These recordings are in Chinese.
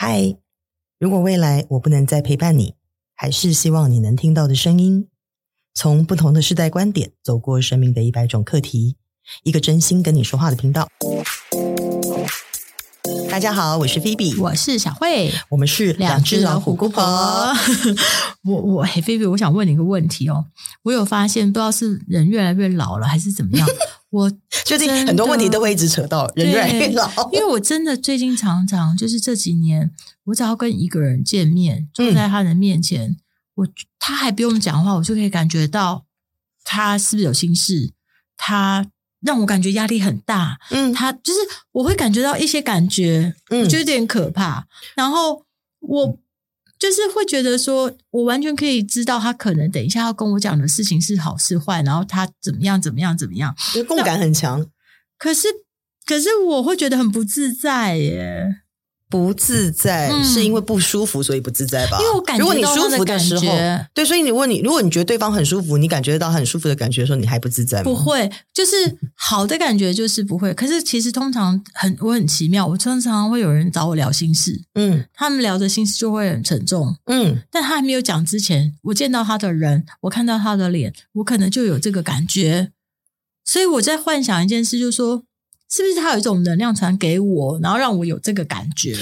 嗨，如果未来我不能再陪伴你，还是希望你能听到的声音。从不同的世代观点，走过生命的一百种课题，一个真心跟你说话的频道。大家好，我是菲比，我是小慧，我们是两只老虎姑婆。我我嘿，菲比，我想问你一个问题哦。我有发现，不知道是人越来越老了，还是怎么样？我最近很多问题都会一直扯到人越来越老，因为我真的最近常常就是这几年，我只要跟一个人见面，坐在他的面前，嗯、我他还不用讲话，我就可以感觉到他是不是有心事，他让我感觉压力很大，嗯，他就是我会感觉到一些感觉，嗯，我觉得有点可怕，然后我。就是会觉得说，我完全可以知道他可能等一下要跟我讲的事情是好是坏，然后他怎么样怎么样怎么样，就共感很强。可是，可是我会觉得很不自在耶。不自在、嗯、是因为不舒服，所以不自在吧？因为我感觉舒服的时候，对，所以你问你，如果你觉得对方很舒服，你感觉到很舒服的感觉的时候，你还不自在吗？不会，就是好的感觉就是不会。可是其实通常很我很奇妙，我常常会有人找我聊心事，嗯，他们聊的心事就会很沉重，嗯，但他还没有讲之前，我见到他的人，我看到他的脸，我可能就有这个感觉，所以我在幻想一件事，就是说。是不是他有一种能量传给我，然后让我有这个感觉？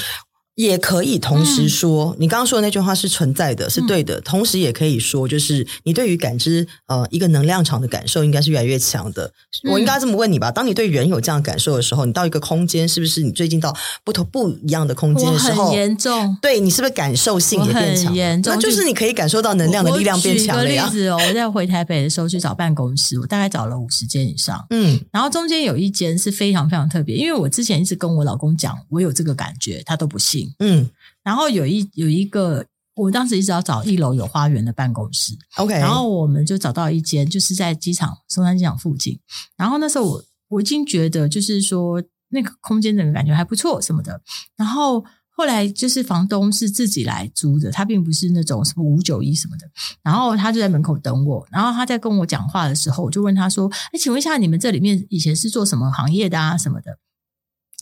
也可以同时说，嗯、你刚刚说的那句话是存在的，是对的。嗯、同时也可以说，就是你对于感知呃一个能量场的感受，应该是越来越强的。嗯、我应该这么问你吧：当你对人有这样的感受的时候，你到一个空间，是不是你最近到不同不一样的空间的时候，很严重？对，你是不是感受性也变强？严重，那就是你可以感受到能量的力量变强了呀。举个例子哦，我在回台北的时候去找办公室，我大概找了五十间以上，嗯，然后中间有一间是非常非常特别，因为我之前一直跟我老公讲，我有这个感觉，他都不信，嗯。然后有一有一个，我当时一直要找一楼有花园的办公室，OK。然后我们就找到一间，就是在机场松山机场附近。然后那时候我我已经觉得，就是说那个空间整个感觉还不错什么的。然后后来就是房东是自己来租的，他并不是那种什么五九一什么的。然后他就在门口等我。然后他在跟我讲话的时候，我就问他说：“哎，请问一下，你们这里面以前是做什么行业的啊？什么的？”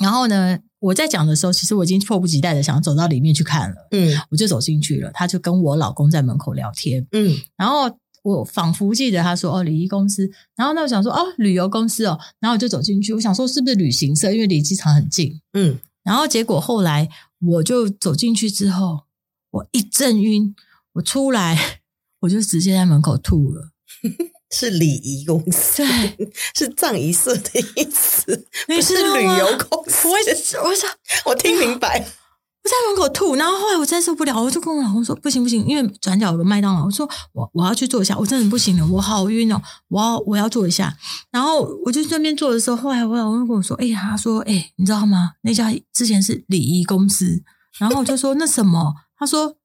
然后呢，我在讲的时候，其实我已经迫不及待的想走到里面去看了。嗯，我就走进去了，他就跟我老公在门口聊天。嗯，然后我仿佛记得他说：“哦，礼仪公司。”然后那我想说：“哦，旅游公司哦。”然后我就走进去，我想说是不是旅行社，因为离机场很近。嗯，然后结果后来我就走进去之后，我一阵晕，我出来 我就直接在门口吐了。是礼仪公司，对，是葬仪社的意思，不是旅游公司。我想，我想，我听明白。我在门口吐，然后后来我真受不了，我就跟我老公说：“不行不行，因为转角有个麦当劳。”我说：“我我要去坐一下，我真的不行了，我好晕哦，我要我要坐一下。”然后我就顺便坐的时候，后来我老公跟我说：“哎、欸，他说，哎、欸，你知道吗？那家之前是礼仪公司。”然后我就说：“那什么？”他说：“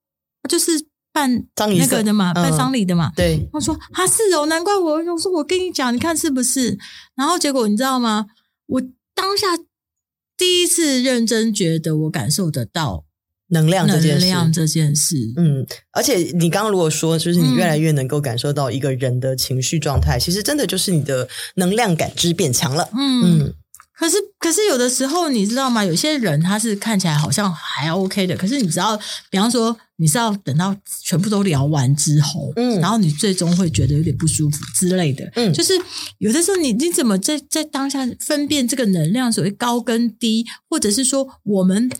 就是。”办那个的嘛，办丧礼的嘛。对，他说他是哦，难怪我我说我跟你讲，你看是不是？然后结果你知道吗？我当下第一次认真觉得我感受得到能量这件事，能量这件事。嗯，而且你刚刚如果说，就是你越来越能够感受到一个人的情绪状态，其实真的就是你的能量感知变强了。嗯。嗯可是，可是有的时候你知道吗？有些人他是看起来好像还 OK 的，可是你知道，比方说你是要等到全部都聊完之后，嗯，然后你最终会觉得有点不舒服之类的，嗯，就是有的时候你你怎么在在当下分辨这个能量所谓高跟低，或者是说我们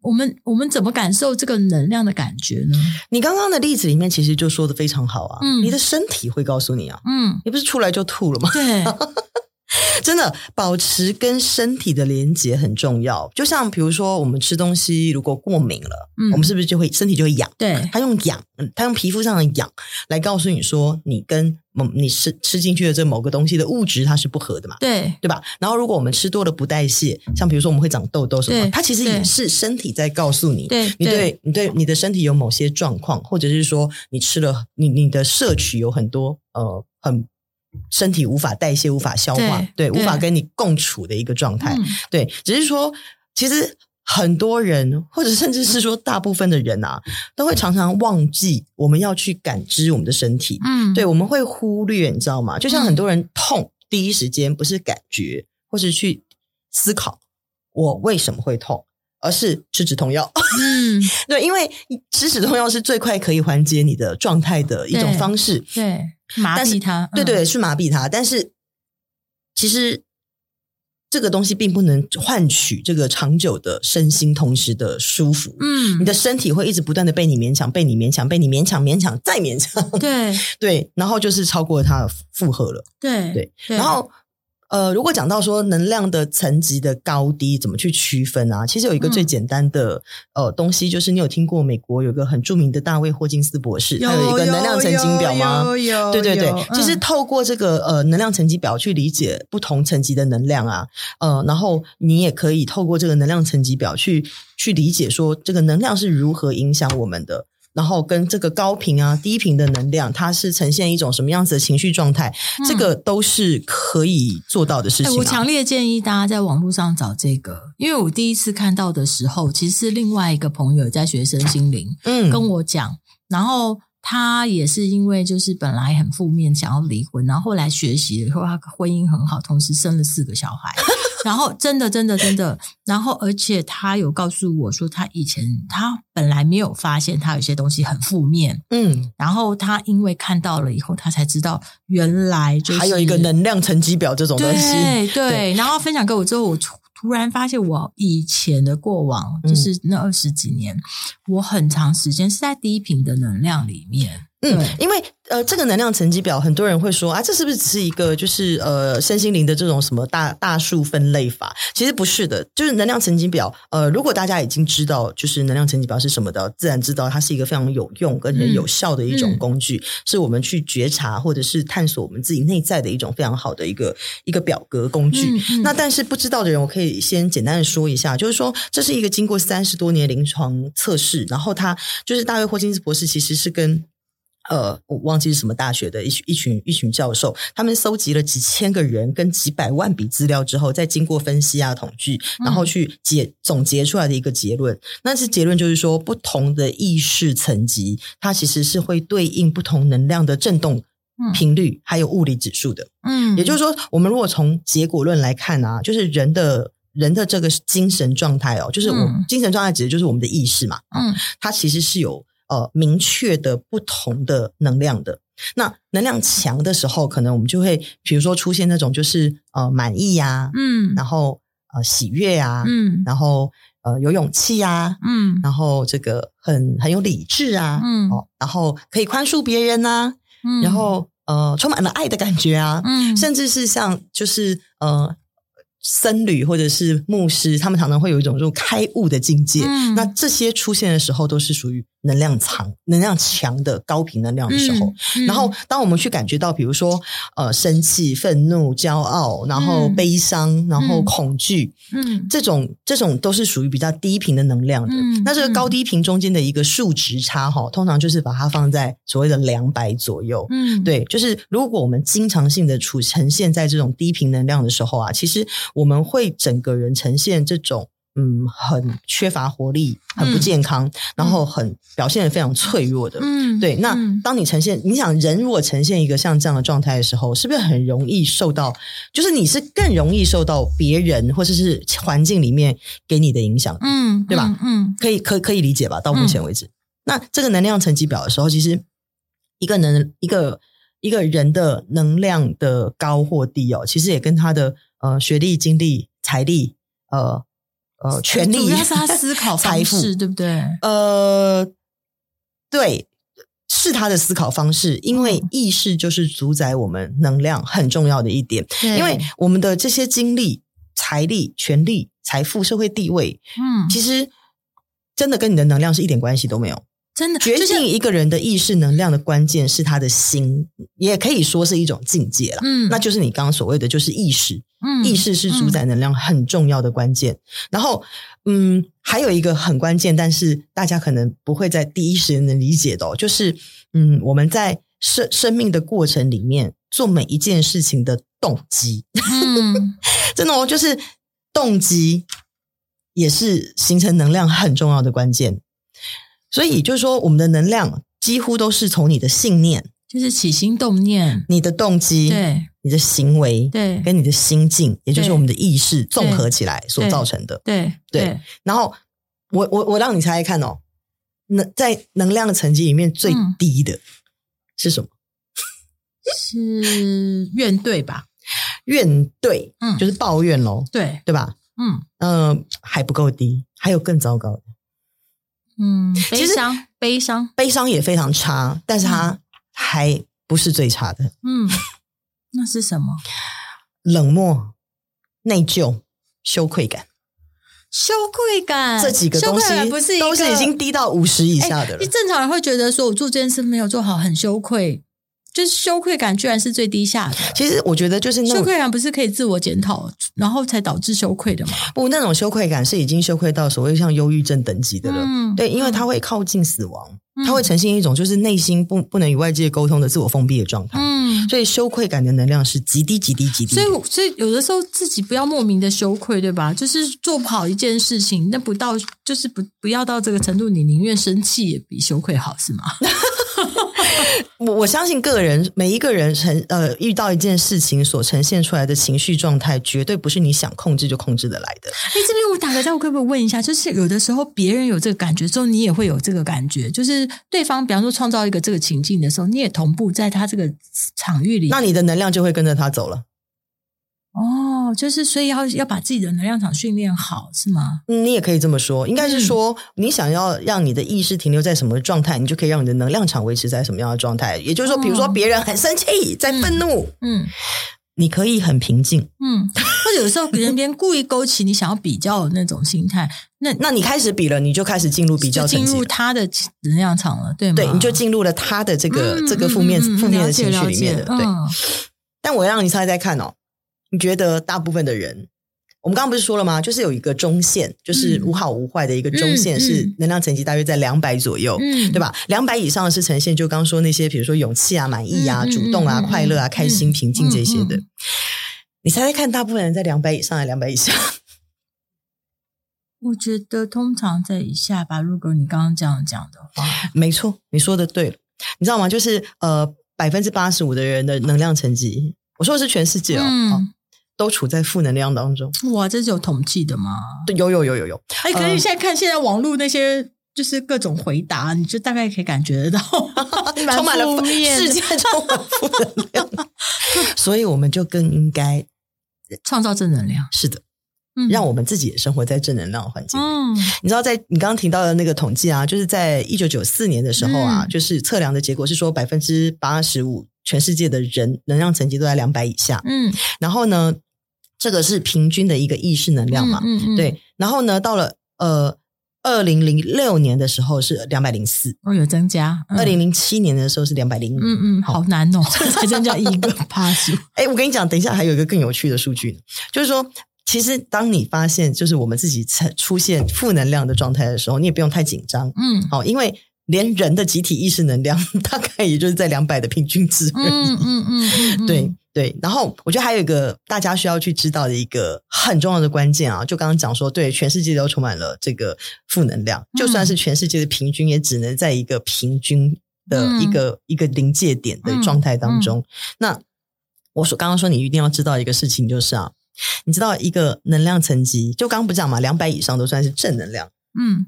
我们我们怎么感受这个能量的感觉呢？你刚刚的例子里面其实就说的非常好啊，嗯，你的身体会告诉你啊，嗯，你不是出来就吐了吗？对。真的，保持跟身体的连接很重要。就像比如说，我们吃东西如果过敏了，嗯，我们是不是就会身体就会痒？对，它用痒，它用皮肤上的痒来告诉你说，你跟某你吃吃进去的这某个东西的物质它是不合的嘛？对，对吧？然后如果我们吃多了不代谢，像比如说我们会长痘痘什么，它其实也是身体在告诉你，对，你对你对你的身体有某些状况，或者是说你吃了你你的摄取有很多呃很。身体无法代谢、无法消化，对，对，无法跟你共处的一个状态，嗯、对。只是说，其实很多人，或者甚至是说大部分的人啊，都会常常忘记我们要去感知我们的身体。嗯，对，我们会忽略，你知道吗？就像很多人痛，嗯、第一时间不是感觉，或是去思考我为什么会痛。而是吃止痛药。嗯，对，因为吃止痛药是最快可以缓解你的状态的一种方式。对，对麻痹它。对对，去麻痹它。但是其实。这个东西并不能换取这个长久的身心同时的舒服。嗯，你的身体会一直不断的被你勉强，被你勉强，被你勉强，勉强再勉强。对 对，然后就是超过它的负荷了。对对，然后。呃，如果讲到说能量的层级的高低怎么去区分啊？其实有一个最简单的、嗯、呃东西，就是你有听过美国有个很著名的大卫霍金斯博士，他有一个能量层级表吗？有有有。对对对，其实透过这个呃能量层级表去理解不同层级的能量啊，呃，然后你也可以透过这个能量层级表去去理解说这个能量是如何影响我们的。然后跟这个高频啊、低频的能量，它是呈现一种什么样子的情绪状态？嗯、这个都是可以做到的事情、啊。我强烈建议大家在网络上找这个，因为我第一次看到的时候，其实是另外一个朋友在学生心灵，嗯，跟我讲，然后他也是因为就是本来很负面，想要离婚，然后后来学习了以后，他婚姻很好，同时生了四个小孩。然后真的真的真的，然后而且他有告诉我说，他以前他本来没有发现他有些东西很负面，嗯，然后他因为看到了以后，他才知道原来就是还有一个能量层级表这种东西，对对，对。然后分享给我之后，我突然发现我以前的过往，就是那二十几年，嗯，我很长时间是在低频的能量里面。嗯，因为呃，这个能量层级表，很多人会说啊，这是不是只是一个就是呃身心灵的这种什么大大数分类法？其实不是的，就是能量层级表。呃，如果大家已经知道就是能量层级表是什么的，自然知道它是一个非常有用跟很有效的一种工具，嗯，是我们去觉察或者是探索我们自己内在的一种非常好的一个一个表格工具。那但是不知道的人，我可以先简单的说一下，就是说这是一个经过三十多年临床测试，然后它就是大卫霍金斯博士，其实是跟。呃，我忘记是什么大学的一群一群一群教授，他们搜集了几千个人跟几百万笔资料之后，再经过分析啊统计，然后去结总结出来的一个结论。那是结论就是说，不同的意识层级，它其实是会对应不同能量的振动频率，还有物理指数的。嗯，也就是说，我们如果从结果论来看啊，就是人的人的这个精神状态哦，就是我精神状态指的就是我们的意识嘛。嗯，它其实是有。呃，明确的不同的能量的，那能量强的时候，可能我们就会，比如说出现那种就是呃满意呀、啊，嗯，然后呃喜悦呀、啊，嗯，然后呃有勇气呀、啊，嗯，然后这个很很有理智啊，嗯，哦，然后可以宽恕别人呐、啊，嗯，然后呃充满了爱的感觉啊，嗯，甚至是像就是呃。僧侣或者是牧师，他们常常会有一种这种开悟的境界。嗯、那这些出现的时候，都是属于能量强、能量强的高频能量的时候。嗯嗯、然后，当我们去感觉到，比如说，呃，生气、愤怒、骄傲，然后悲伤，嗯、然后恐惧，嗯，这种这种都是属于比较低频的能量的。嗯、那这个高低频中间的一个数值差，哈，通常就是把它放在所谓的两百左右。嗯，对，就是如果我们经常性的处呈现在这种低频能量的时候啊，其实。我们会整个人呈现这种嗯，很缺乏活力，很不健康，嗯、然后很表现的非常脆弱的。嗯，对。那当你呈现，你想人如果呈现一个像这样的状态的时候，是不是很容易受到？就是你是更容易受到别人或者是环境里面给你的影响，嗯，对吧？嗯，嗯可以可可以理解吧？到目前为止，嗯、那这个能量层级表的时候，其实一个能一个一个人的能量的高或低哦，其实也跟他的。呃，学历、经历、财力，呃呃，权力，主要是他 思考方式，财富，对不对？呃，对，是他的思考方式，因为意识就是主宰我们能量很重要的一点。对因为我们的这些经历、财力、权力、财富、社会地位，嗯，其实真的跟你的能量是一点关系都没有。真的，决定一个人的意识能量的关键是他的心，也可以说是一种境界了。嗯，那就是你刚刚所谓的，就是意识。嗯，意识是主宰能量很重要的关键。嗯、然后，嗯，还有一个很关键，但是大家可能不会在第一时间能理解的、哦，就是，嗯，我们在生生命的过程里面做每一件事情的动机，嗯，真的哦，就是动机也是形成能量很重要的关键。所以就是说，我们的能量几乎都是从你的信念，就是起心动念，你的动机，对，你的行为，对，跟你的心境，也就是我们的意识综合起来所造成的。对对，对。然后我我我让你猜猜看哦，能在能量层级里面最低的是什么？是怨怼吧？怨怼，嗯，就是抱怨喽，对对吧？嗯嗯、呃，还不够低，还有更糟糕的。嗯，悲伤，悲伤，悲伤也非常差，但是它还不是最差的。嗯，那是什么？冷漠、内疚、羞愧感。羞愧感，这几个东西不是都是已经低到五十以下的了。你正常人会觉得说，我做这件事没有做好，很羞愧。就是羞愧感居然是最低下的。其实我觉得就是那羞愧感不是可以自我检讨，然后才导致羞愧的吗？不，那种羞愧感是已经羞愧到所谓像忧郁症等级的了。嗯，对，因为它会靠近死亡，它、嗯、会呈现一种就是内心不不能与外界沟通的自我封闭的状态。嗯，所以羞愧感的能量是极低极低极低。所以，所以有的时候自己不要莫名的羞愧，对吧？就是做不好一件事情，那不到就是不不要到这个程度，你宁愿生气也比羞愧好，是吗？我我相信个人每一个人呈呃遇到一件事情所呈现出来的情绪状态，绝对不是你想控制就控制得来的。哎，这边我打个招呼，可不可以问一下？就是有的时候别人有这个感觉之后，你也会有这个感觉。就是对方，比方说创造一个这个情境的时候，你也同步在他这个场域里，那你的能量就会跟着他走了。哦，就是所以要要把自己的能量场训练好，是吗？嗯，你也可以这么说，应该是说，嗯、你想要让你的意识停留在什么状态，你就可以让你的能量场维持在什么样的状态。也就是说，比如说别人很生气，在愤怒，嗯，嗯，你可以很平静，嗯，或者有时候别人 边故意勾起你想要比较的那种心态，那那你开始比了，你就开始进入比较，进入他的能量场了，对吗？对，你就进入了他的这个、嗯、这个负面、嗯、负面的情绪里面的，对。嗯、但我让你猜猜看哦。你觉得大部分的人，我们刚刚不是说了吗？就是有一个中线，就是无好无坏的一个中线，是能量层级大约在两百左右，嗯，对吧？两百以上是呈现就刚刚说那些，比如说勇气啊、满意啊、主动啊、快乐啊、开心、平静这些的。你猜猜看，大部分人在两百以上还是两百以下？我觉得通常在以下吧。如果你刚刚这样讲的话，没错，你说的对了。你知道吗？就是呃，百分之八十五的人的能量层级，我说的是全世界哦。嗯都处在负能量当中。哇，这是有统计的吗？对，有有有有有。哎，可是你现在看现在网络那些就是各种回答，你就大概可以感觉得到，充 满了世界充满负能量。所以我们就更应该 创造正能量。是的，嗯，让我们自己也生活在正能量的环境里。嗯，你知道，在你刚刚提到的那个统计啊，就是在一九九四年的时候啊，嗯，就是测量的结果是说百分之八十五全世界的人能量层级都在两百以下。嗯，然后呢？这个是平均的一个意识能量嘛？嗯嗯，嗯，对。然后呢，到了呃二零零六年的时候是两百零四，哦，有增加。二零零七年的时候是两百零五，嗯嗯，好难哦，才增加一个 趴数。哎，我跟你讲，等一下还有一个更有趣的数据呢，就是说，其实当你发现就是我们自己出现负能量的状态的时候，你也不用太紧张，嗯，好，因为。连人的集体意识能量 大概也就是在两百的平均值而已。嗯嗯嗯，嗯，对对。然后我觉得还有一个大家需要去知道的一个很重要的关键啊，就刚刚讲说，对，全世界都充满了这个负能量，就算是全世界的平均，也只能在一个平均的一个、嗯、一个临界点的状态当中。那我说刚刚说你一定要知道一个事情，就是啊，你知道一个能量层级，就刚刚不讲嘛，两百以上都算是正能量。嗯，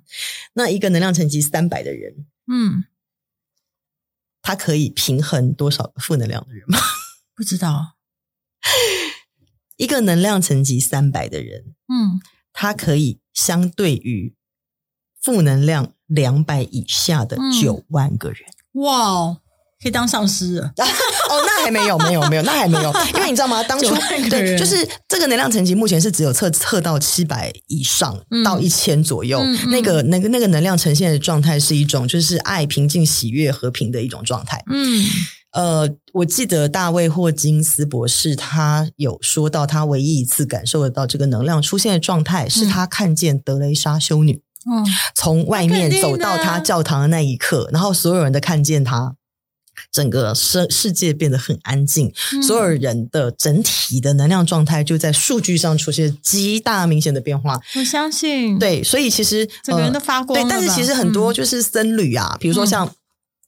那一个能量层级三百的人，嗯，他可以平衡多少个负能量的人吗？不知道。一个能量层级三百的人，嗯，他可以相对于负能量两百以下的九万个人。嗯、哇哦！可以当上司了 哦，那还没有，没有，没有，那还没有，因为你知道吗？当初对，就是这个能量层级目前是只有测测到七百以上到一千左右，那个那个那个能量呈现的状态是一种就是爱、平静、喜悦、和平的一种状态。嗯，呃，我记得大卫霍金斯博士他有说到，他唯一一次感受得到这个能量出现的状态，是他看见德雷莎修女，嗯，从外面走到他教堂的那一刻，然后所有人都看见他。整个世世界变得很安静，嗯，所有人的整体的能量状态就在数据上出现极大明显的变化。我相信，对，所以其实整个人都发光。对，但是其实很多就是僧侣啊，嗯，比如说像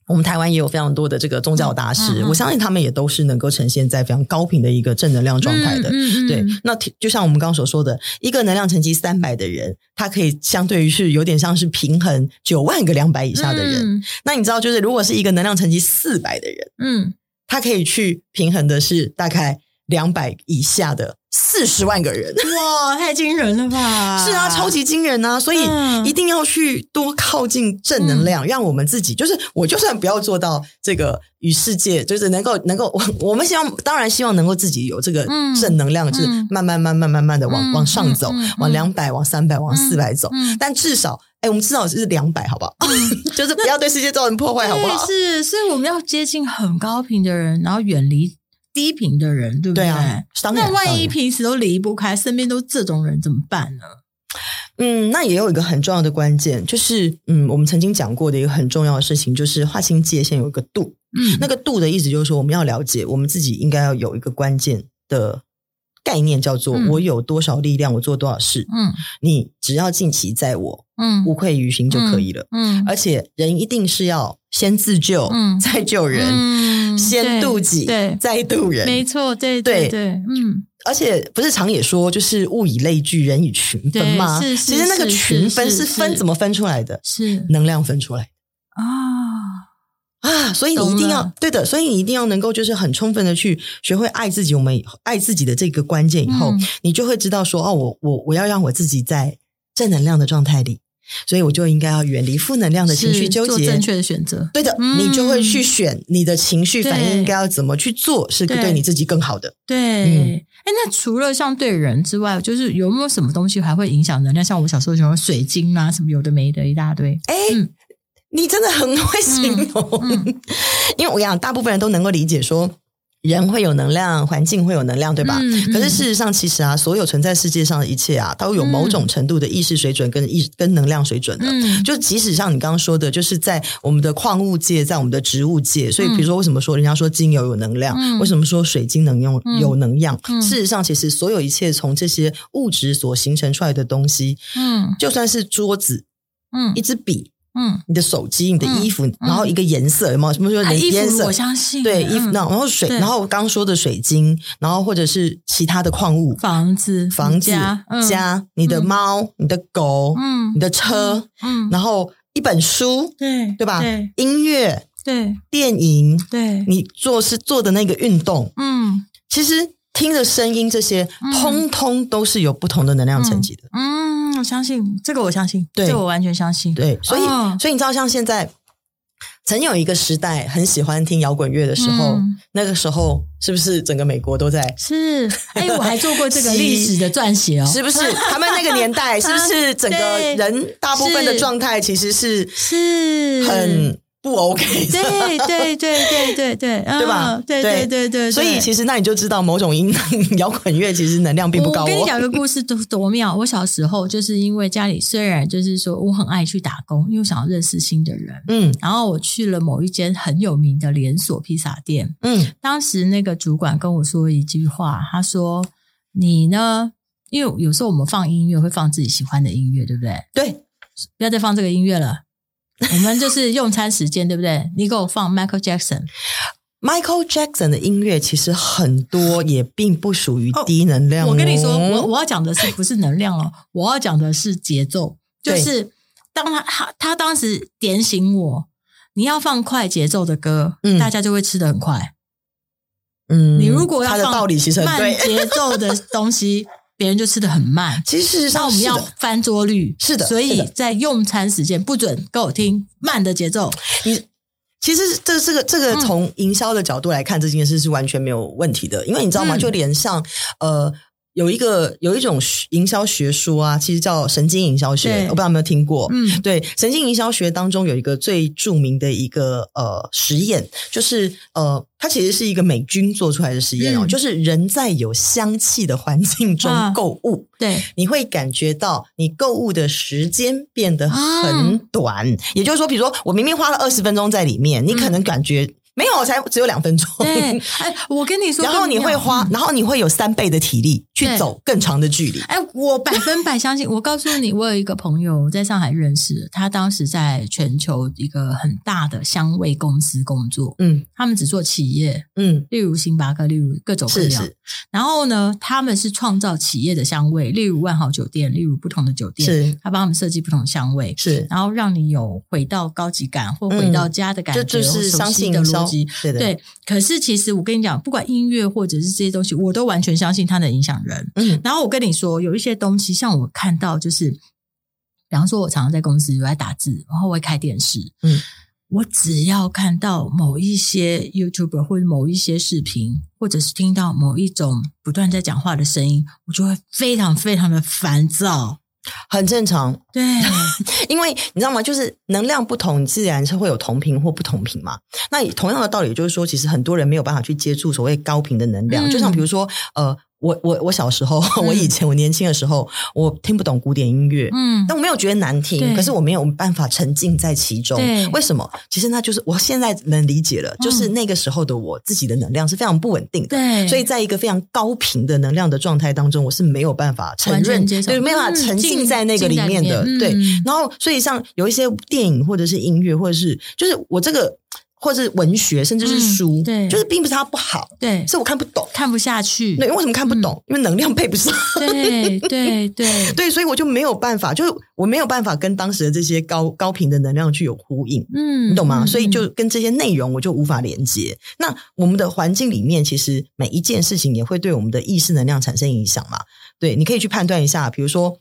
我们台湾也有非常多的这个宗教大师，我相信他们也都是能够呈现在非常高频的一个正能量状态的。嗯嗯嗯、对，那就像我们刚刚所说的，一个能量层级三百的人，他可以相对于是有点像是平衡九万个两百以下的人。嗯、那你知道，就是如果是一个能量层级四百的人，嗯，他可以去平衡的是大概两百以下的四十万个人，哇，太惊人了吧！是啊，超级惊人啊！所以一定要去多靠近正能量，嗯、让我们自己就是，我就算不要做到这个与世界，就是能够能够，我们希望当然希望能够自己有这个正能量，嗯、就是慢慢慢慢慢慢的往、嗯、往上走，嗯、往两百、往三百、往四百走。嗯、但至少，哎，我们至少是两百，好不好？嗯、就是不要对世界造成破坏，好不好？是，所以我们要接近很高频的人，然后远离。低频的人，对不对？对啊，那万一平时都离不开，身边都这种人怎么办呢？嗯，那也有一个很重要的关键，就是嗯，我们曾经讲过的一个很重要的事情，就是划清界限有一个度。嗯，那个度的意思就是说，我们要了解我们自己应该要有一个关键的概念，叫做我有多少力量，我做多少事。嗯，你只要尽其在我，嗯，无愧于心就可以了。嗯，而且人一定是要先自救，嗯，再救人。嗯。先渡己，对，再渡人，没错，对对对，嗯，而且不是常也说，就是物以类聚，人以群分吗？是，其实那个群分是分怎么分出来的？是能量分出来啊啊！所以你一定要对的，所以你一定要能够就是很充分的去学会爱自己。我们爱自己的这个关键以后，你就会知道说，哦，我我我要让我自己在正能量的状态里。所以我就应该要远离负能量的情绪纠结，做正确的选择。对的，嗯、你就会去选你的情绪反应应该要怎么去做，是对你自己更好的。对，哎、嗯，那除了像对人之外，就是有没有什么东西还会影响能量？像我们小时候喜欢水晶啊，什么有的没的一大堆。哎，嗯、你真的很会形容，嗯嗯、因为我讲大部分人都能够理解说。人会有能量，环境会有能量，对吧？嗯嗯、可是事实上，其实啊，所有存在世界上的一切啊，都有某种程度的意识水准跟意跟能量水准的。嗯、就即使像你刚刚说的，就是在我们的矿物界，在我们的植物界，所以比如说，为什么说人家说精油有能量？嗯、为什么说水晶能用有能量？嗯、事实上，其实所有一切从这些物质所形成出来的东西，嗯，就算是桌子，嗯，一支笔。嗯，你的手机、你的衣服，然后一个颜色有没有？什么说颜色？我相信。对衣服，然后水，然后刚说的水晶，然后或者是其他的矿物，房子、房子、家，你的猫、你的狗，嗯，你的车，嗯，然后一本书，对对吧？音乐，对，电影，对，你做是做的那个运动，嗯，其实听着声音这些，通通都是有不同的能量层级的，嗯。我相信这个，我相信，对，这个我完全相信。对，所以，哦、所以你知道，像现在曾有一个时代很喜欢听摇滚乐的时候，嗯、那个时候是不是整个美国都在？是，哎，我还做过这个历史的撰写哦，是不是？他们那个年代是不是整个 人大部分的状态其实是是很。不 OK，对对对对对对，对吧？对对对对，所以其实那你就知道，某种音摇滚乐其实能量并不高。我跟你讲个故事，多多妙！我小时候就是因为家里虽然就是说我很爱去打工，因为我想要认识新的人，嗯，然后我去了某一间很有名的连锁披萨店，嗯，当时那个主管跟我说一句话，他说：“你呢？因为有时候我们放音乐会放自己喜欢的音乐，对不对？对，不要再放这个音乐了。” 我们就是用餐时间，对不对？你给我放 Michael Jackson。Michael Jackson 的音乐其实很多，也并不属于低能量哦。我跟你说，我我要讲的是不是能量哦？我要讲的是节奏。就是当他他他当时点醒我，你要放快节奏的歌，嗯，大家就会吃得很快。嗯，你如果要放慢节奏的东西。别人就吃的很慢，其实事实上我们要翻桌率，是的，所以在用餐时间不准给我听慢的节奏。你其实这这个这个从营销的角度来看，这件事是完全没有问题的，因为你知道吗？就连上呃。有一个有一种营销学说啊，其实叫神经营销学，我不知道有没有听过。嗯，对，神经营销学当中有一个最著名的一个呃实验，就是呃，它其实是一个美军做出来的实验哦，嗯、就是人在有香气的环境中购物，啊、对，你会感觉到你购物的时间变得很短。啊、也就是说，比如说我明明花了二十分钟在里面，你可能感觉。没有，才只有两分钟。对，哎，我跟你说，然后你会花，然后你会有三倍的体力去走更长的距离。哎，我百分百相信。我告诉你，我有一个朋友在上海认识，他当时在全球一个很大的香味公司工作。嗯，他们只做企业，嗯，例如星巴克，例如各种各样。是是。然后呢，他们是创造企业的香味，例如万豪酒店，例如不同的酒店，是他帮他们设计不同的香味，是然后让你有回到高级感或回到家的感觉，就就是相信的逻辑。对，对，对，可是其实我跟你讲，不管音乐或者是这些东西，我都完全相信它能影响人。嗯，然后我跟你说，有一些东西，像我看到，就是，比方说，我常常在公司我在打字，然后我会开电视，嗯，我只要看到某一些 YouTuber 或者某一些视频，或者是听到某一种不断在讲话的声音，我就会非常非常的烦躁。很正常，对，因为你知道吗？就是能量不同，自然是会有同频或不同频嘛。那同样的道理，就是说，其实很多人没有办法去接触所谓高频的能量，嗯、就像比如说，呃。我我我小时候，我以前我年轻的时候，我听不懂古典音乐，嗯，但我没有觉得难听，可是我没有办法沉浸在其中。为什么？其实那就是我现在能理解了，就是那个时候的我自己的能量是非常不稳定的，对，所以在一个非常高频的能量的状态当中，我是没有办法承认，对，没有办法沉浸在那个里面的，对。然后，所以像有一些电影或者是音乐，或者是就是我这个。或者是文学，甚至是书，嗯、对，就是并不是它不好，对，是我看不懂，看不下去。对，为什么看不懂？嗯、因为能量配不上。对对对对，所以我就没有办法，就是我没有办法跟当时的这些高高频的能量去有呼应。嗯，你懂吗？所以就跟这些内容我就无法连接。那我们的环境里面，其实每一件事情也会对我们的意识能量产生影响嘛。对，你可以去判断一下，比如说。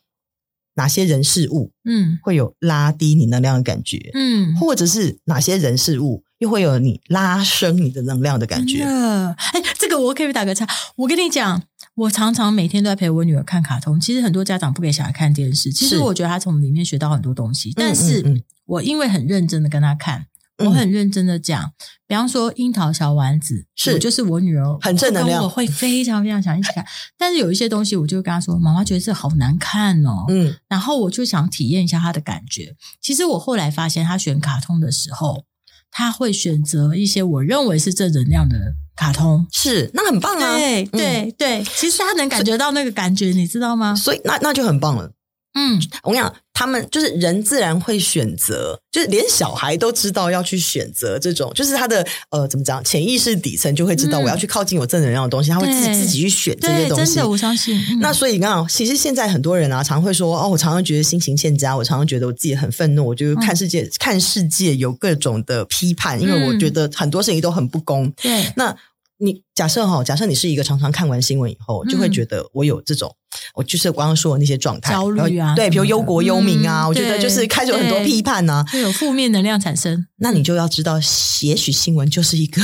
哪些人事物，嗯，会有拉低你能量的感觉，嗯，或者是哪些人事物又会有你拉升你的能量的感觉？哎，这个我可以打个岔。我跟你讲，我常常每天都在陪我女儿看卡通。其实很多家长不给小孩看电视，其实我觉得他从里面学到很多东西。但是我因为很认真的跟他看。我很认真的讲，比方说樱桃小丸子，是我就是我女儿很正能量，我会非常非常想一起看。但是有一些东西，我就跟她说：“妈妈觉得这好难看哦。”嗯，然后我就想体验一下她的感觉。其实我后来发现，她选卡通的时候，她会选择一些我认为是正能量的卡通，是那很棒啊！对对对，其实他能感觉到那个感觉，你知道吗？所以那那就很棒了。嗯，我跟你讲，他们就是人自然会选择，就是连小孩都知道要去选择这种，就是他的呃，怎么讲，潜意识底层就会知道我要去靠近我正能量的东西，嗯、他会自己自己去选这些东西。真的，我相信。嗯、那所以你看，其实现在很多人啊，常会说哦，我常常觉得心情欠佳，我常常觉得我自己很愤怒，我就看世界、嗯、看世界有各种的批判，因为我觉得很多事情都很不公。对、嗯，那。你假设哈，假设你是一个常常看完新闻以后，就会觉得我有这种，嗯、我就是刚刚说的那些状态，焦虑啊，对，比如忧国忧民啊，嗯、我觉得就是开始有很多批判啊，会有负面能量产生。那你就要知道，也许新闻就是一个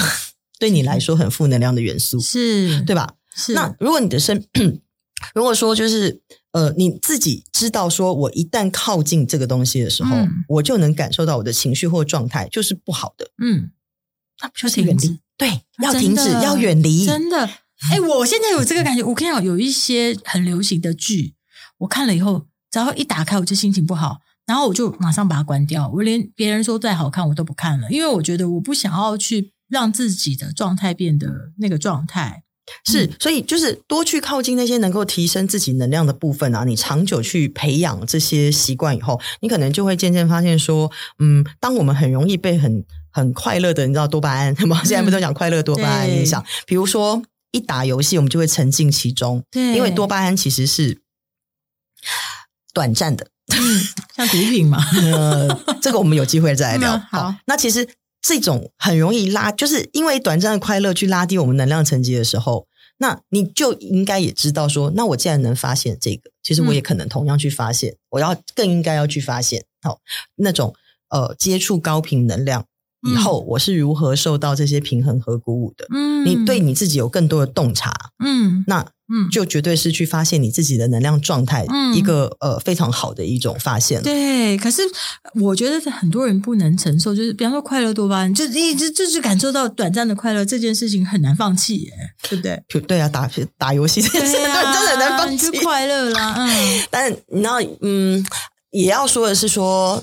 对你来说很负能量的元素，是对吧？是。那如果你的身，如果说就是呃，你自己知道，说我一旦靠近这个东西的时候，嗯、我就能感受到我的情绪或状态就是不好的，嗯，那不就是原理？对，要停止，要远离。真的，哎，我现在有这个感觉。我跟你讲，有一些很流行的剧，我看了以后，只要一打开，我就心情不好，然后我就马上把它关掉。我连别人说再好看，我都不看了，因为我觉得我不想要去让自己的状态变得那个状态。是，所以就是多去靠近那些能够提升自己能量的部分啊。你长久去培养这些习惯以后，你可能就会渐渐发现说，嗯，当我们很容易被很很快乐的，你知道多巴胺吗？现在不都讲快乐多巴胺影响？嗯、比如说一打游戏，我们就会沉浸其中，对，因为多巴胺其实是短暂的，嗯，像毒品嘛。呃，这个我们有机会再来聊。好，好，那其实这种很容易拉，就是因为短暂的快乐去拉低我们能量层级的时候，那你就应该也知道说，那我既然能发现这个，其实我也可能同样去发现，嗯、我要更应该要去发现，好那种呃接触高频能量。以后我是如何受到这些平衡和鼓舞的？嗯，你对你自己有更多的洞察，嗯，那嗯，就绝对是去发现你自己的能量状态，嗯，一个呃非常好的一种发现。对，可是我觉得很多人不能承受，就是比方说快乐多巴胺，就一直就是感受到短暂的快乐，这件事情很难放弃，耶，对不对？就对啊，打打游戏这件事真的很难放弃，快乐啦，嗯，但你知道，嗯，也要说的是说。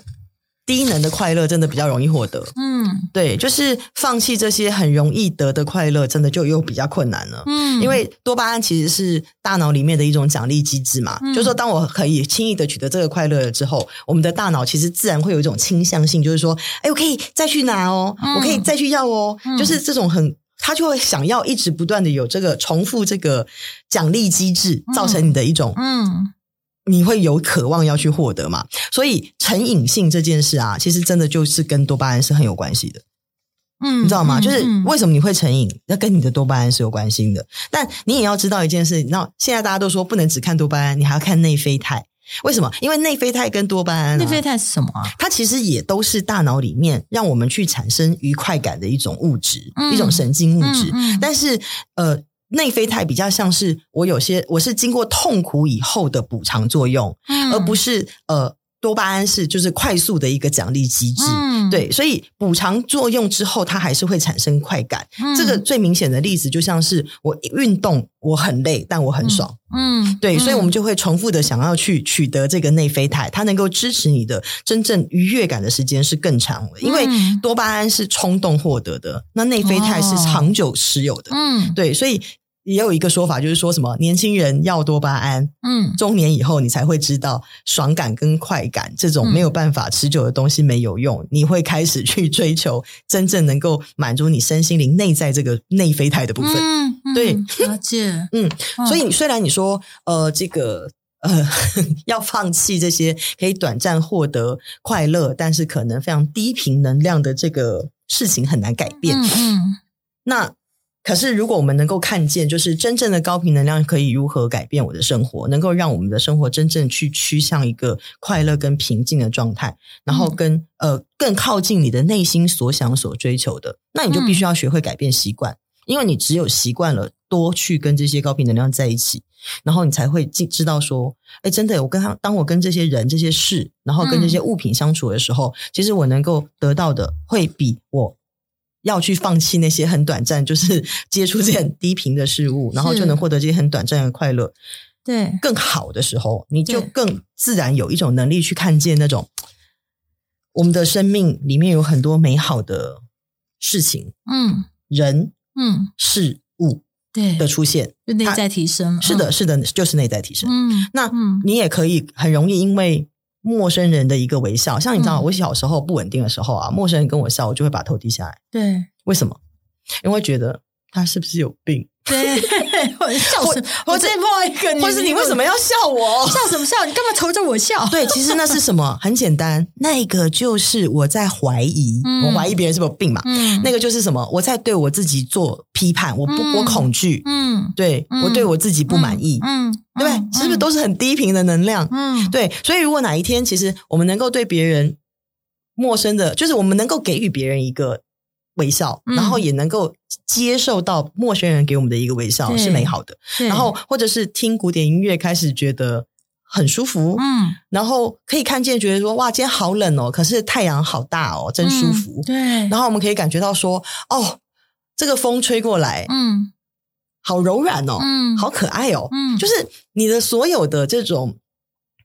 低能的快乐真的比较容易获得。嗯，对，就是放弃这些很容易得的快乐，真的就又比较困难了。嗯，因为多巴胺其实是大脑里面的一种奖励机制嘛，嗯、就是说当我可以轻易的取得这个快乐了之后，我们的大脑其实自然会有一种倾向性，就是说，哎，我可以再去拿哦，嗯、我可以再去要哦，嗯、就是这种很。他就会想要一直不断的有这个重复这个奖励机制，造成你的一种嗯，你会有渴望要去获得嘛？所以成瘾性这件事啊，其实真的就是跟多巴胺是很有关系的，嗯，你知道吗？就是为什么你会成瘾，那跟你的多巴胺是有关系的。但你也要知道一件事，那现在大家都说不能只看多巴胺，你还要看内啡肽。为什么？因为内啡肽跟多巴胺，内啡肽是什么啊？它其实也都是大脑里面让我们去产生愉快感的一种物质，嗯、一种神经物质。但是，呃，内啡肽比较像是我有些我是经过痛苦以后的补偿作用，嗯、而不是呃。多巴胺是就是快速的一个奖励机制，嗯、对，所以补偿作用之后，它还是会产生快感。嗯、这个最明显的例子就像是我运动，我很累，但我很爽，嗯，嗯。对，所以我们就会重复的想要去取得这个内啡肽，它能够支持你的真正愉悦感的时间是更长的，因为多巴胺是冲动获得的，那内啡肽是长久持有的，嗯，对，所以。也有一个说法，就是说什么年轻人要多巴胺，嗯，中年以后你才会知道爽感跟快感这种没有办法持久的东西没有用，嗯、你会开始去追求真正能够满足你身心灵内在这个内啡肽的部分。嗯，嗯对，了解。嗯，所以虽然你说呃这个呃 要放弃这些可以短暂获得快乐，但是可能非常低频能量的这个事情很难改变。嗯，嗯那。可是，如果我们能够看见，就是真正的高频能量可以如何改变我的生活，能够让我们的生活真正去趋向一个快乐跟平静的状态，然后跟、嗯、呃更靠近你的内心所想所追求的，那你就必须要学会改变习惯，嗯、因为你只有习惯了多去跟这些高频能量在一起，然后你才会知道说，哎，真的，我跟他，当我跟这些人、这些事，然后跟这些物品相处的时候，嗯、其实我能够得到的会比我。要去放弃那些很短暂，就是接触这些很低频的事物，然后就能获得这些很短暂的快乐。对，更好的时候，你就更自然有一种能力去看见那种我们的生命里面有很多美好的事情，嗯，人，嗯，事物，对的出现，就内在提升。是的，是的，就是内在提升。嗯，那你也可以很容易因为。陌生人的一个微笑，像你知道，我小时候不稳定的时候啊，嗯、陌生人跟我笑，我就会把头低下来。对，为什么？因为觉得他是不是有病？对，我笑什么？我再摸一个，或是你为什么要笑我？笑什么笑？你干嘛朝着我笑？对，其实那是什么？很简单，那个就是我在怀疑，嗯、我怀疑别人是不是有病嘛？嗯，那个就是什么？我在对我自己做批判，我不，嗯、我恐惧，嗯，对，嗯、我对我自己不满意，嗯，嗯对不对？是不是都是很低频的能量？嗯，对，所以如果哪一天，其实我们能够对别人陌生的，就是我们能够给予别人一个。微笑，然后也能够接受到陌生人给我们的一个微笑是美好的。然后或者是听古典音乐，开始觉得很舒服。嗯，然后可以看见，觉得说哇，今天好冷哦，可是太阳好大哦，真舒服。对。然后我们可以感觉到说，哦，这个风吹过来，嗯，好柔软哦，嗯，好可爱哦，嗯，就是你的所有的这种。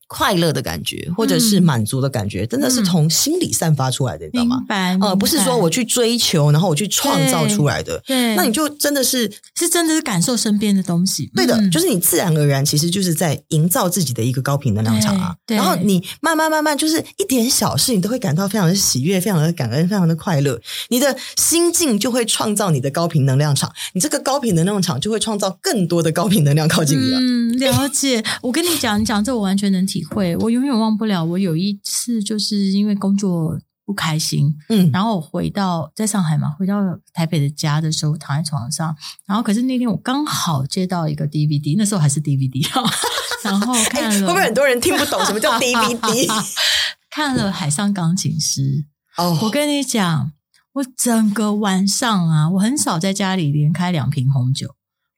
快乐的感觉，或者是满足的感觉，嗯、真的是从心里散发出来的，嗯、你知道吗？明白，呃，不是说我去追求，然后我去创造出来的。对，那你就真的是是真的是感受身边的东西。对的，嗯、就是你自然而然，其实就是在营造自己的一个高频能量场啊。然后你慢慢慢慢，就是一点小事，你都会感到非常的喜悦，非常的感恩，非常的快乐。你的心境就会创造你的高频能量场，你这个高频能量场就会创造更多的高频能量靠近你了。嗯，了解。我跟你讲，你讲这我完全能体会，我永远忘不了。我有一次就是因为工作不开心，嗯，然后我回到在上海嘛，回到台北的家的时候，躺在床上，然后可是那天我刚好接到一个 DVD，那时候还是 DVD，然后看了，会不会很多人听不懂什么叫 DVD？看了《海上钢琴师》哦，我跟你讲，我整个晚上啊，我很少在家里连开两瓶红酒。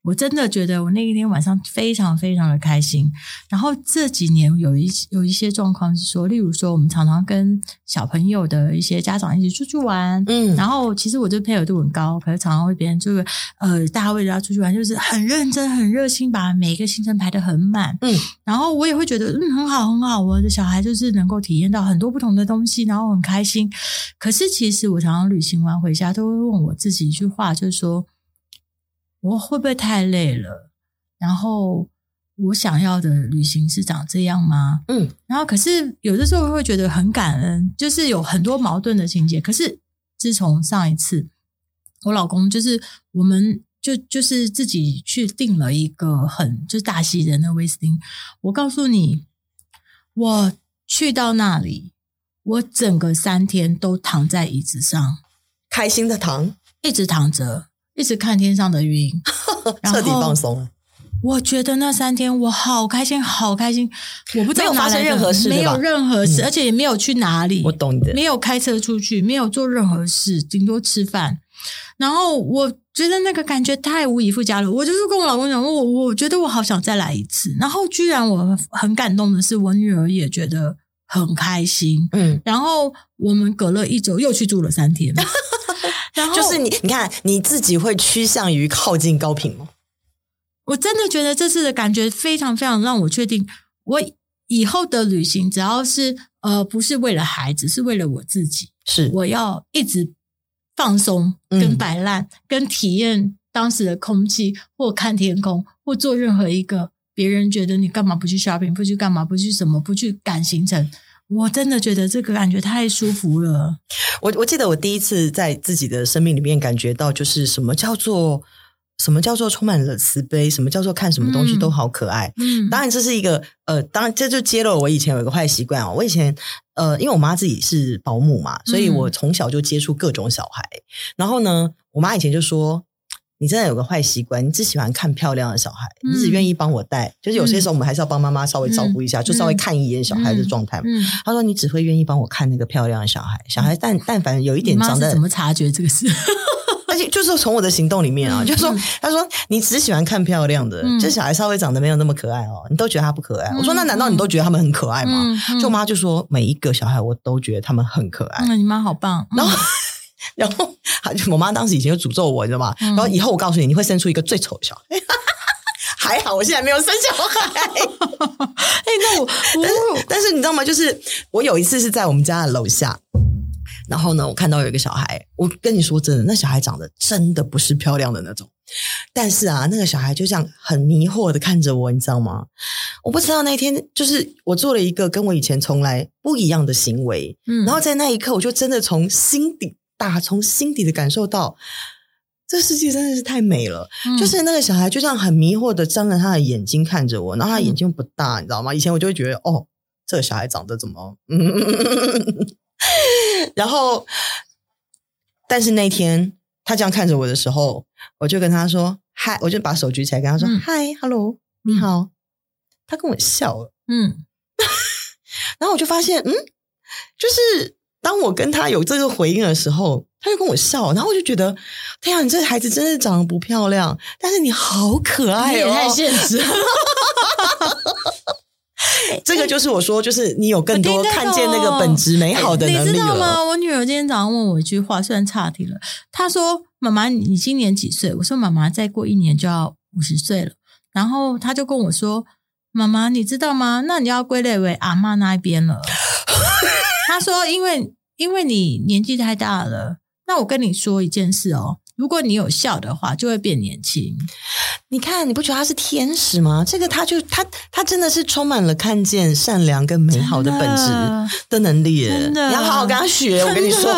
我真的觉得我那一天晚上非常非常的开心。然后这几年有一有一些状况是说，例如说我们常常跟小朋友的一些家长一起出去玩，嗯，然后其实我这配合度很高，可是常常会别人就是呃，大家为了要出去玩，就是很认真、很热心，把每一个行程排得很满，嗯，然后我也会觉得嗯很好很好，我的小孩就是能够体验到很多不同的东西，然后很开心。可是其实我常常旅行完回家都会问我自己一句话，就是说。我会不会太累了？然后我想要的旅行是长这样吗？嗯，然后可是有的时候会觉得很感恩，就是有很多矛盾的情节。可是自从上一次，我老公就是我们就就是自己去订了一个很就是大溪人的威斯汀。我告诉你，我去到那里，我整个三天都躺在椅子上，开心的躺，一直躺着。一直看天上的云，彻底放松。我觉得那三天我好开心，好开心。我不知道发生任何事，没有任何事，而且也没有去哪里。我懂你的，没有开车出去，没有做任何事，顶多吃饭。然后我觉得那个感觉太无以复加了。我就是跟我老公讲，我我觉得我好想再来一次。然后居然我很感动的是，我女儿也觉得很开心。嗯，然后我们隔了一周又去住了三天。然后就是你，你看你自己会趋向于靠近高频吗？我真的觉得这次的感觉非常非常让我确定，我以后的旅行只要是呃不是为了孩子，是为了我自己，是我要一直放松跟摆烂，嗯、跟体验当时的空气，或看天空，或做任何一个别人觉得你干嘛不去 shopping，不去干嘛，不去什么，不去赶行程。我真的觉得这个感觉太舒服了。我我记得我第一次在自己的生命里面感觉到，就是什么叫做什么叫做充满了慈悲，什么叫做看什么东西都好可爱。嗯，当然这是一个呃，当然这就揭露了我以前有一个坏习惯哦。我以前呃，因为我妈自己是保姆嘛，所以我从小就接触各种小孩。嗯，然后呢，我妈以前就说。你真的有个坏习惯，你只喜欢看漂亮的小孩，嗯、你只愿意帮我带。就是有些时候我们还是要帮妈妈稍微照顾一下，嗯、就稍微看一眼小孩的状态嘛。他说你只会愿意帮我看那个漂亮的小孩，小孩但但凡有一点长得，怎么察觉这个事？而且就是从我的行动里面啊，嗯、就是说他说你只喜欢看漂亮的，这、嗯、小孩稍微长得没有那么可爱哦，你都觉得他不可爱。嗯、我说那难道你都觉得他们很可爱吗？嗯嗯、就我妈就说每一个小孩我都觉得他们很可爱。那、嗯、你妈好棒，然后。然后，我妈当时以前就诅咒我，你知道吗？嗯、然后以后我告诉你，你会生出一个最丑的小孩。还好我现在没有生小孩。哎，那我，但是，但是你知道吗？就是我有一次是在我们家的楼下，然后呢，我看到有一个小孩。我跟你说真的，那小孩长得真的不是漂亮的那种。但是啊，那个小孩就这样很迷惑的看着我，你知道吗？我不知道那天就是我做了一个跟我以前从来不一样的行为，嗯，然后在那一刻，我就真的从心底。打从心底的感受到，这世界真的是太美了。嗯、就是那个小孩就这样很迷惑的张着他的眼睛看着我，然后他眼睛不大，嗯、你知道吗？以前我就会觉得，哦，这个小孩长得怎么……嗯、然后，但是那天他这样看着我的时候，我就跟他说：“嗨！”我就把手举起来跟他说：“嗨、嗯，hello，你好。”他跟我笑了，嗯，然后我就发现，嗯，就是。当我跟他有这个回应的时候，他就跟我笑，然后我就觉得，天啊，你这孩子真的长得不漂亮，但是你好可爱哦，太现实。这个就是我说，就是你有更多看见那个本质美好的能力了。你知道吗？我女儿今天早上问我一句话，虽然岔题了，她说：“妈妈，你今年几岁？”我说：“妈妈，再过一年就要五十岁了。”然后她就跟我说：“妈妈，你知道吗？那你要归类为阿嬷那一边了。”他说：“因为。”因为你年纪太大了，那我跟你说一件事哦，如果你有笑的话，就会变年轻。你看，你不觉得他是天使吗？这个他就他他真的是充满了看见善良跟美好的本质的能力，真的，你要好好跟他学。我跟你说，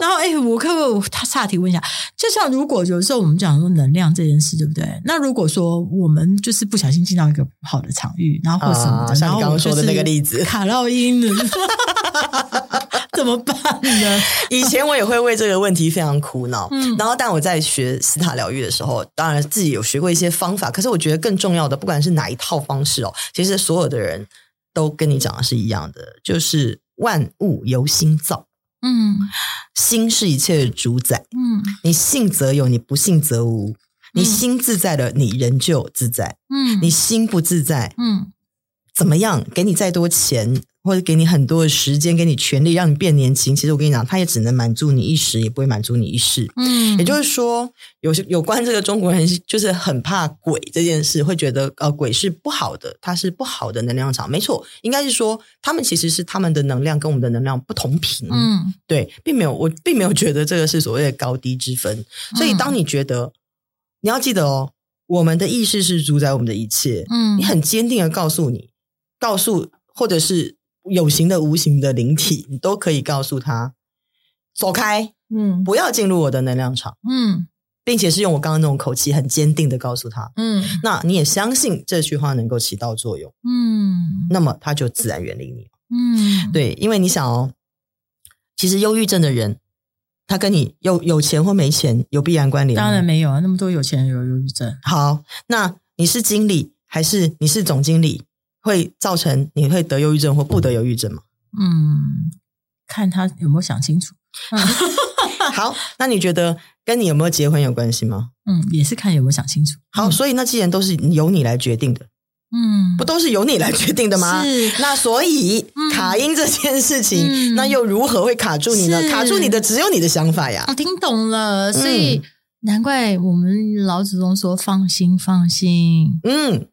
然后哎，我可不可以他岔题问一下，就像如果有时候我们讲说能量这件事，对不对？那如果说我们就是不小心进到一个好的场域，然后或什么的，像你刚刚说的那个例子，卡到阴了。怎么办呢？以前我也会为这个问题非常苦恼。嗯，然后但我在学斯塔疗愈的时候，当然自己有学过一些方法。可是我觉得更重要的，不管是哪一套方式哦，其实所有的人都跟你讲的是一样的，就是万物由心造。嗯，心是一切的主宰。嗯，你信则有，你不信则无。你心自在了，你人就自在。嗯，你心不自在，嗯，怎么样？给你再多钱。或者给你很多的时间，给你权利，让你变年轻。其实我跟你讲，他也只能满足你一时，也不会满足你一世。嗯，也就是说，有些有关这个中国人，就是很怕鬼这件事，会觉得呃，鬼是不好的，它是不好的能量场。没错，应该是说他们其实是他们的能量跟我们的能量不同频。嗯，对，并没有，我并没有觉得这个是所谓的高低之分。所以，当你觉得、嗯、你要记得哦，我们的意识是主宰我们的一切。嗯，你很坚定的告诉你，告诉或者是。有形的、无形的灵体，你都可以告诉他走开，嗯，不要进入我的能量场，嗯，并且是用我刚刚那种口气，很坚定的告诉他，嗯，那你也相信这句话能够起到作用，嗯，那么他就自然远离你，嗯，对，因为你想哦，其实忧郁症的人，他跟你有有钱或没钱有必然关联？当然没有啊，那么多有钱人有忧郁症。好，那你是经理还是你是总经理？会造成你会得忧郁症或不得忧郁症吗？嗯，看他有没有想清楚。好，那你觉得跟你有没有结婚有关系吗？嗯，也是看有没有想清楚。好，所以那既然都是由你来决定的，嗯，不都是由你来决定的吗？是。那所以卡音这件事情，嗯，那又如何会卡住你呢？卡住你的只有你的想法呀。我听懂了，所以，嗯，难怪我们老祖宗说放心，放心。嗯，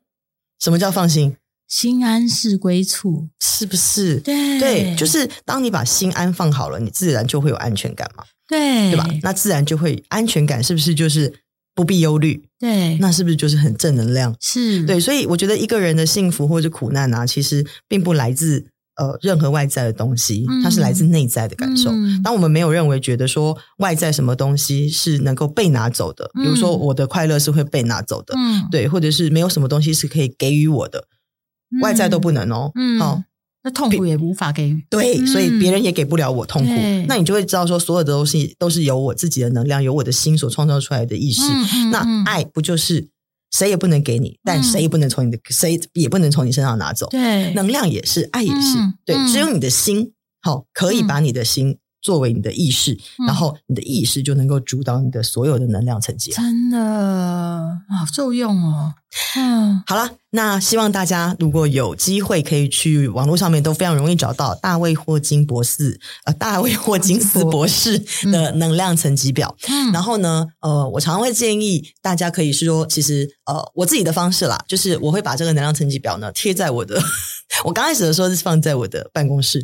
什么叫放心？心安是归处，是不是？对对，就是当你把心安放好了，你自然就会有安全感嘛。对，对吧？那自然就会安全感，是不是就是不必忧虑？对，那是不是就是很正能量？是对，所以我觉得一个人的幸福或者苦难啊，其实并不来自呃任何外在的东西，它是来自内在的感受。嗯、当我们没有认为觉得说外在什么东西是能够被拿走的，嗯、比如说我的快乐是会被拿走的，嗯，对，或者是没有什么东西是可以给予我的。外在都不能哦，嗯，好，那痛苦也无法给予，对，所以别人也给不了我痛苦，那你就会知道说，所有的东西都是由我自己的能量，由我的心所创造出来的意识。那爱不就是谁也不能给你，但谁也不能从你的，谁也不能从你身上拿走。对，能量也是，爱也是，对，只有你的心，好，可以把你的心。作为你的意识，然后你的意识就能够主导你的所有的能量层级。真的好受用哦。嗯，好了，那希望大家如果有机会可以去网络上面都非常容易找到大卫霍金博士呃，大卫霍金斯博士的能量层级表。嗯，然后呢，呃，我常常会建议大家可以是说，其实呃，我自己的方式啦，就是我会把这个能量层级表呢贴在我的，我刚开始的时候是放在我的办公室。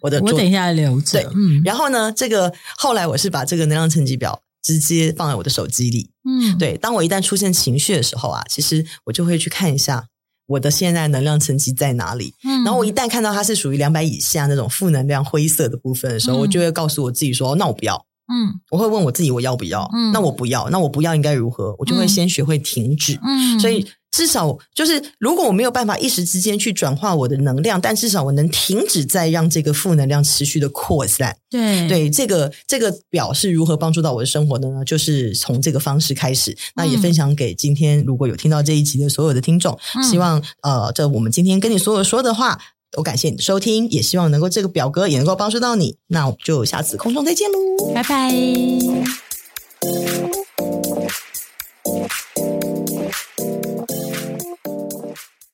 我的，我等一下留着。对，嗯，然后呢，这个后来我是把这个能量成绩表直接放在我的手机里。嗯，对，当我一旦出现情绪的时候啊，其实我就会去看一下我的现在能量层级在哪里。嗯，然后我一旦看到它是属于两百以下那种负能量灰色的部分的时候，嗯，我就会告诉我自己说：“那我不要。”嗯，我会问我自己：“我要不要？”嗯，那我不要，那我不要应该如何？我就会先学会停止。嗯，所以。至少就是，如果我没有办法一时之间去转化我的能量，但至少我能停止再让这个负能量持续的扩散。对对，这个这个表是如何帮助到我的生活的呢？就是从这个方式开始。那也分享给今天如果有听到这一集的所有的听众，嗯、希望呃，这我们今天跟你所有说的话，都感谢你的收听，也希望能够这个表格也能够帮助到你。那我们就下次空中再见喽，拜拜。